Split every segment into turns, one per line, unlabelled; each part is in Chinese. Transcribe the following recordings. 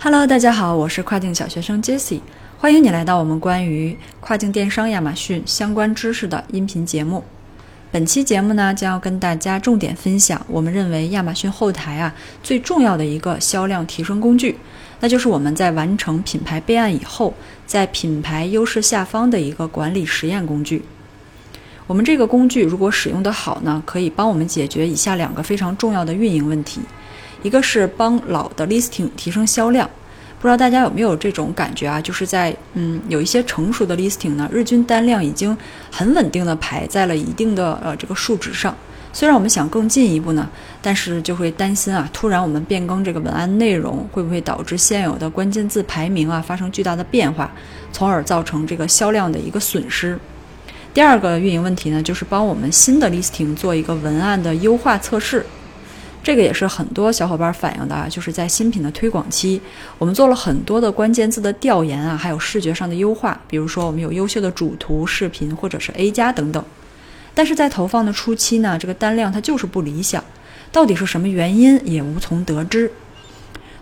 Hello，大家好，我是跨境小学生 Jessie，欢迎你来到我们关于跨境电商亚马逊相关知识的音频节目。本期节目呢，将要跟大家重点分享我们认为亚马逊后台啊最重要的一个销量提升工具，那就是我们在完成品牌备案以后，在品牌优势下方的一个管理实验工具。我们这个工具如果使用的好呢，可以帮我们解决以下两个非常重要的运营问题。一个是帮老的 listing 提升销量，不知道大家有没有这种感觉啊？就是在嗯有一些成熟的 listing 呢，日均单量已经很稳定的排在了一定的呃这个数值上。虽然我们想更进一步呢，但是就会担心啊，突然我们变更这个文案内容，会不会导致现有的关键字排名啊发生巨大的变化，从而造成这个销量的一个损失。第二个运营问题呢，就是帮我们新的 listing 做一个文案的优化测试。这个也是很多小伙伴反映的啊，就是在新品的推广期，我们做了很多的关键字的调研啊，还有视觉上的优化，比如说我们有优秀的主图、视频或者是 A 加等等。但是在投放的初期呢，这个单量它就是不理想，到底是什么原因也无从得知。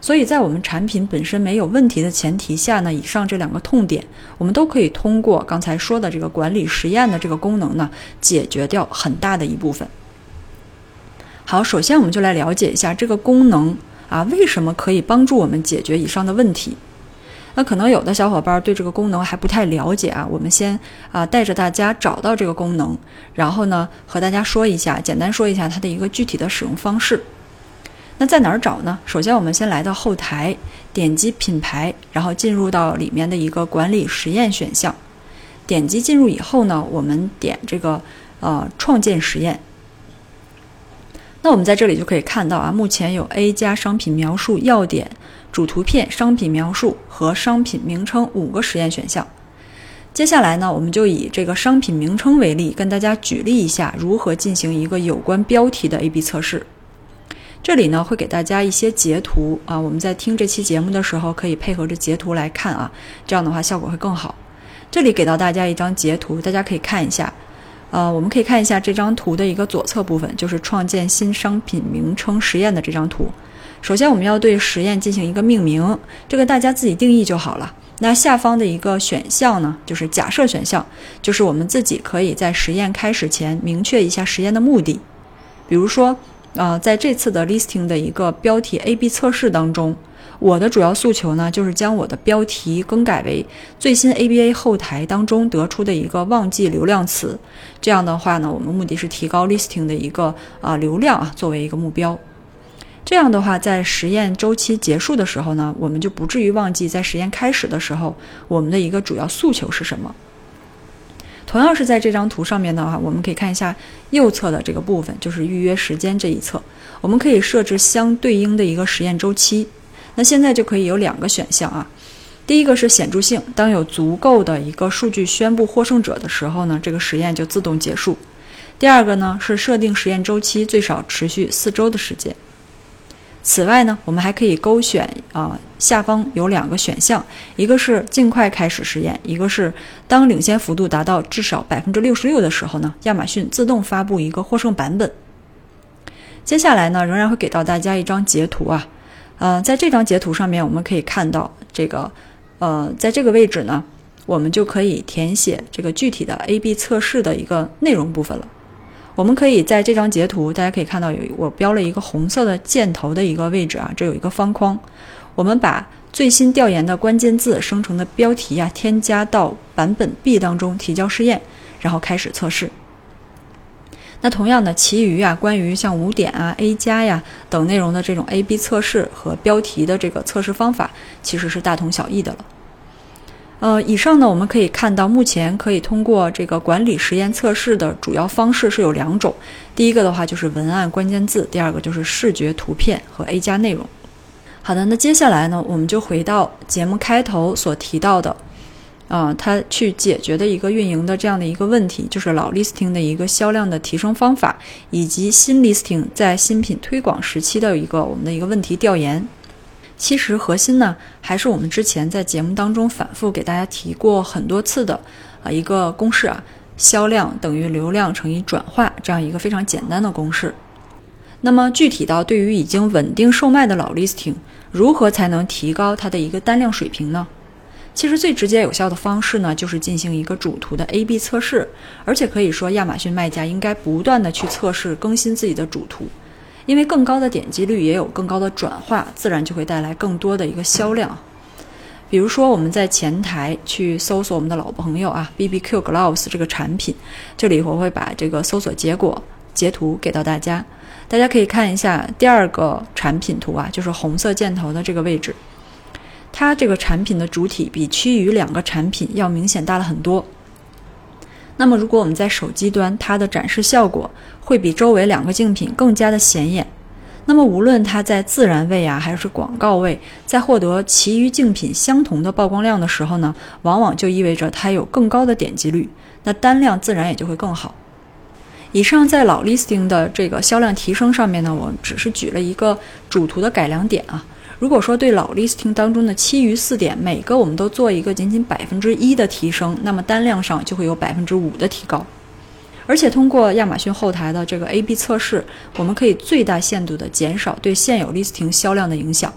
所以在我们产品本身没有问题的前提下呢，以上这两个痛点，我们都可以通过刚才说的这个管理实验的这个功能呢，解决掉很大的一部分。好，首先我们就来了解一下这个功能啊，为什么可以帮助我们解决以上的问题？那可能有的小伙伴对这个功能还不太了解啊，我们先啊带着大家找到这个功能，然后呢和大家说一下，简单说一下它的一个具体的使用方式。那在哪儿找呢？首先我们先来到后台，点击品牌，然后进入到里面的一个管理实验选项，点击进入以后呢，我们点这个呃创建实验。那我们在这里就可以看到啊，目前有 A 加商品描述要点、主图片、商品描述和商品名称五个实验选项。接下来呢，我们就以这个商品名称为例，跟大家举例一下如何进行一个有关标题的 A/B 测试。这里呢会给大家一些截图啊，我们在听这期节目的时候可以配合着截图来看啊，这样的话效果会更好。这里给到大家一张截图，大家可以看一下。呃，我们可以看一下这张图的一个左侧部分，就是创建新商品名称实验的这张图。首先，我们要对实验进行一个命名，这个大家自己定义就好了。那下方的一个选项呢，就是假设选项，就是我们自己可以在实验开始前明确一下实验的目的，比如说，呃，在这次的 listing 的一个标题 A/B 测试当中。我的主要诉求呢，就是将我的标题更改为最新 ABA 后台当中得出的一个旺季流量词。这样的话呢，我们目的是提高 listing 的一个啊流量啊，作为一个目标。这样的话，在实验周期结束的时候呢，我们就不至于忘记在实验开始的时候我们的一个主要诉求是什么。同样是在这张图上面的话，我们可以看一下右侧的这个部分，就是预约时间这一侧，我们可以设置相对应的一个实验周期。那现在就可以有两个选项啊，第一个是显著性，当有足够的一个数据宣布获胜者的时候呢，这个实验就自动结束。第二个呢是设定实验周期最少持续四周的时间。此外呢，我们还可以勾选啊，下方有两个选项，一个是尽快开始实验，一个是当领先幅度达到至少百分之六十六的时候呢，亚马逊自动发布一个获胜版本。接下来呢，仍然会给到大家一张截图啊。呃，在这张截图上面，我们可以看到这个，呃，在这个位置呢，我们就可以填写这个具体的 A/B 测试的一个内容部分了。我们可以在这张截图，大家可以看到有我标了一个红色的箭头的一个位置啊，这有一个方框。我们把最新调研的关键字生成的标题啊，添加到版本 B 当中提交试验，然后开始测试。那同样的，其余啊，关于像五点啊、A 加呀等内容的这种 A/B 测试和标题的这个测试方法，其实是大同小异的了。呃，以上呢，我们可以看到，目前可以通过这个管理实验测试的主要方式是有两种。第一个的话就是文案关键字，第二个就是视觉图片和 A 加内容。好的，那接下来呢，我们就回到节目开头所提到的。啊，它去解决的一个运营的这样的一个问题，就是老 listing 的一个销量的提升方法，以及新 listing 在新品推广时期的一个我们的一个问题调研。其实核心呢，还是我们之前在节目当中反复给大家提过很多次的啊一个公式啊，销量等于流量乘以转化这样一个非常简单的公式。那么具体到对于已经稳定售卖的老 listing。如何才能提高它的一个单量水平呢？其实最直接有效的方式呢，就是进行一个主图的 A/B 测试，而且可以说亚马逊卖家应该不断的去测试更新自己的主图，因为更高的点击率也有更高的转化，自然就会带来更多的一个销量。比如说我们在前台去搜索我们的老朋友啊，BBQ Gloves 这个产品，这里我会把这个搜索结果截图给到大家，大家可以看一下第二个产品图啊，就是红色箭头的这个位置。它这个产品的主体比其余两个产品要明显大了很多。那么，如果我们在手机端，它的展示效果会比周围两个竞品更加的显眼。那么，无论它在自然位啊，还是广告位，在获得其余竞品相同的曝光量的时候呢，往往就意味着它有更高的点击率，那单量自然也就会更好。以上在老 listing 的这个销量提升上面呢，我只是举了一个主图的改良点啊。如果说对老 listing 当中的其余四点每个我们都做一个仅仅百分之一的提升，那么单量上就会有百分之五的提高。而且通过亚马逊后台的这个 A/B 测试，我们可以最大限度的减少对现有 listing 销量的影响。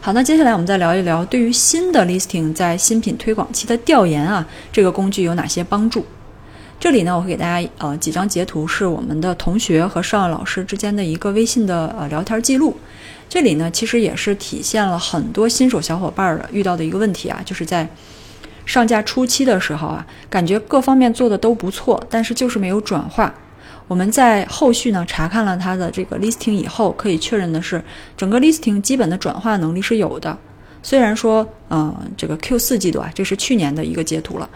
好，那接下来我们再聊一聊对于新的 listing 在新品推广期的调研啊，这个工具有哪些帮助？这里呢，我会给大家呃几张截图，是我们的同学和邵老师之间的一个微信的呃聊天记录。这里呢，其实也是体现了很多新手小伙伴儿的遇到的一个问题啊，就是在上架初期的时候啊，感觉各方面做的都不错，但是就是没有转化。我们在后续呢查看了它的这个 listing 以后，可以确认的是，整个 listing 基本的转化能力是有的。虽然说，嗯，这个 Q 四季度啊，这是去年的一个截图了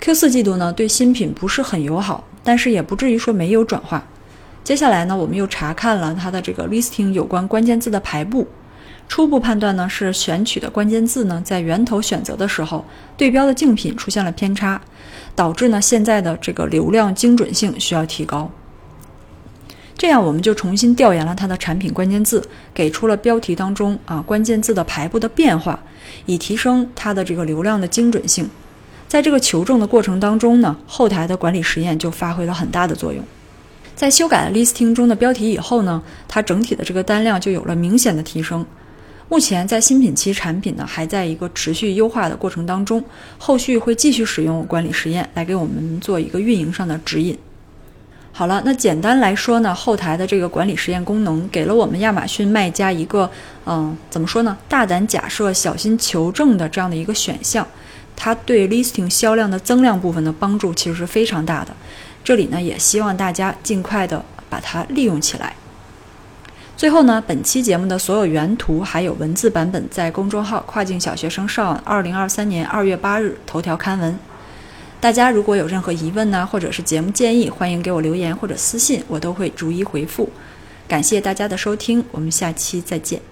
，Q 四季度呢对新品不是很友好，但是也不至于说没有转化。接下来呢，我们又查看了它的这个 listing 有关关键字的排布，初步判断呢是选取的关键字呢在源头选择的时候，对标的竞品出现了偏差，导致呢现在的这个流量精准性需要提高。这样我们就重新调研了它的产品关键字，给出了标题当中啊关键字的排布的变化，以提升它的这个流量的精准性。在这个求证的过程当中呢，后台的管理实验就发挥了很大的作用。在修改了 listing 中的标题以后呢，它整体的这个单量就有了明显的提升。目前在新品期产品呢还在一个持续优化的过程当中，后续会继续使用管理实验来给我们做一个运营上的指引。好了，那简单来说呢，后台的这个管理实验功能给了我们亚马逊卖家一个，嗯，怎么说呢？大胆假设，小心求证的这样的一个选项，它对 listing 销量的增量部分的帮助其实是非常大的。这里呢，也希望大家尽快的把它利用起来。最后呢，本期节目的所有原图还有文字版本在公众号“跨境小学生上”二零二三年二月八日头条刊文。大家如果有任何疑问呢，或者是节目建议，欢迎给我留言或者私信，我都会逐一回复。感谢大家的收听，我们下期再见。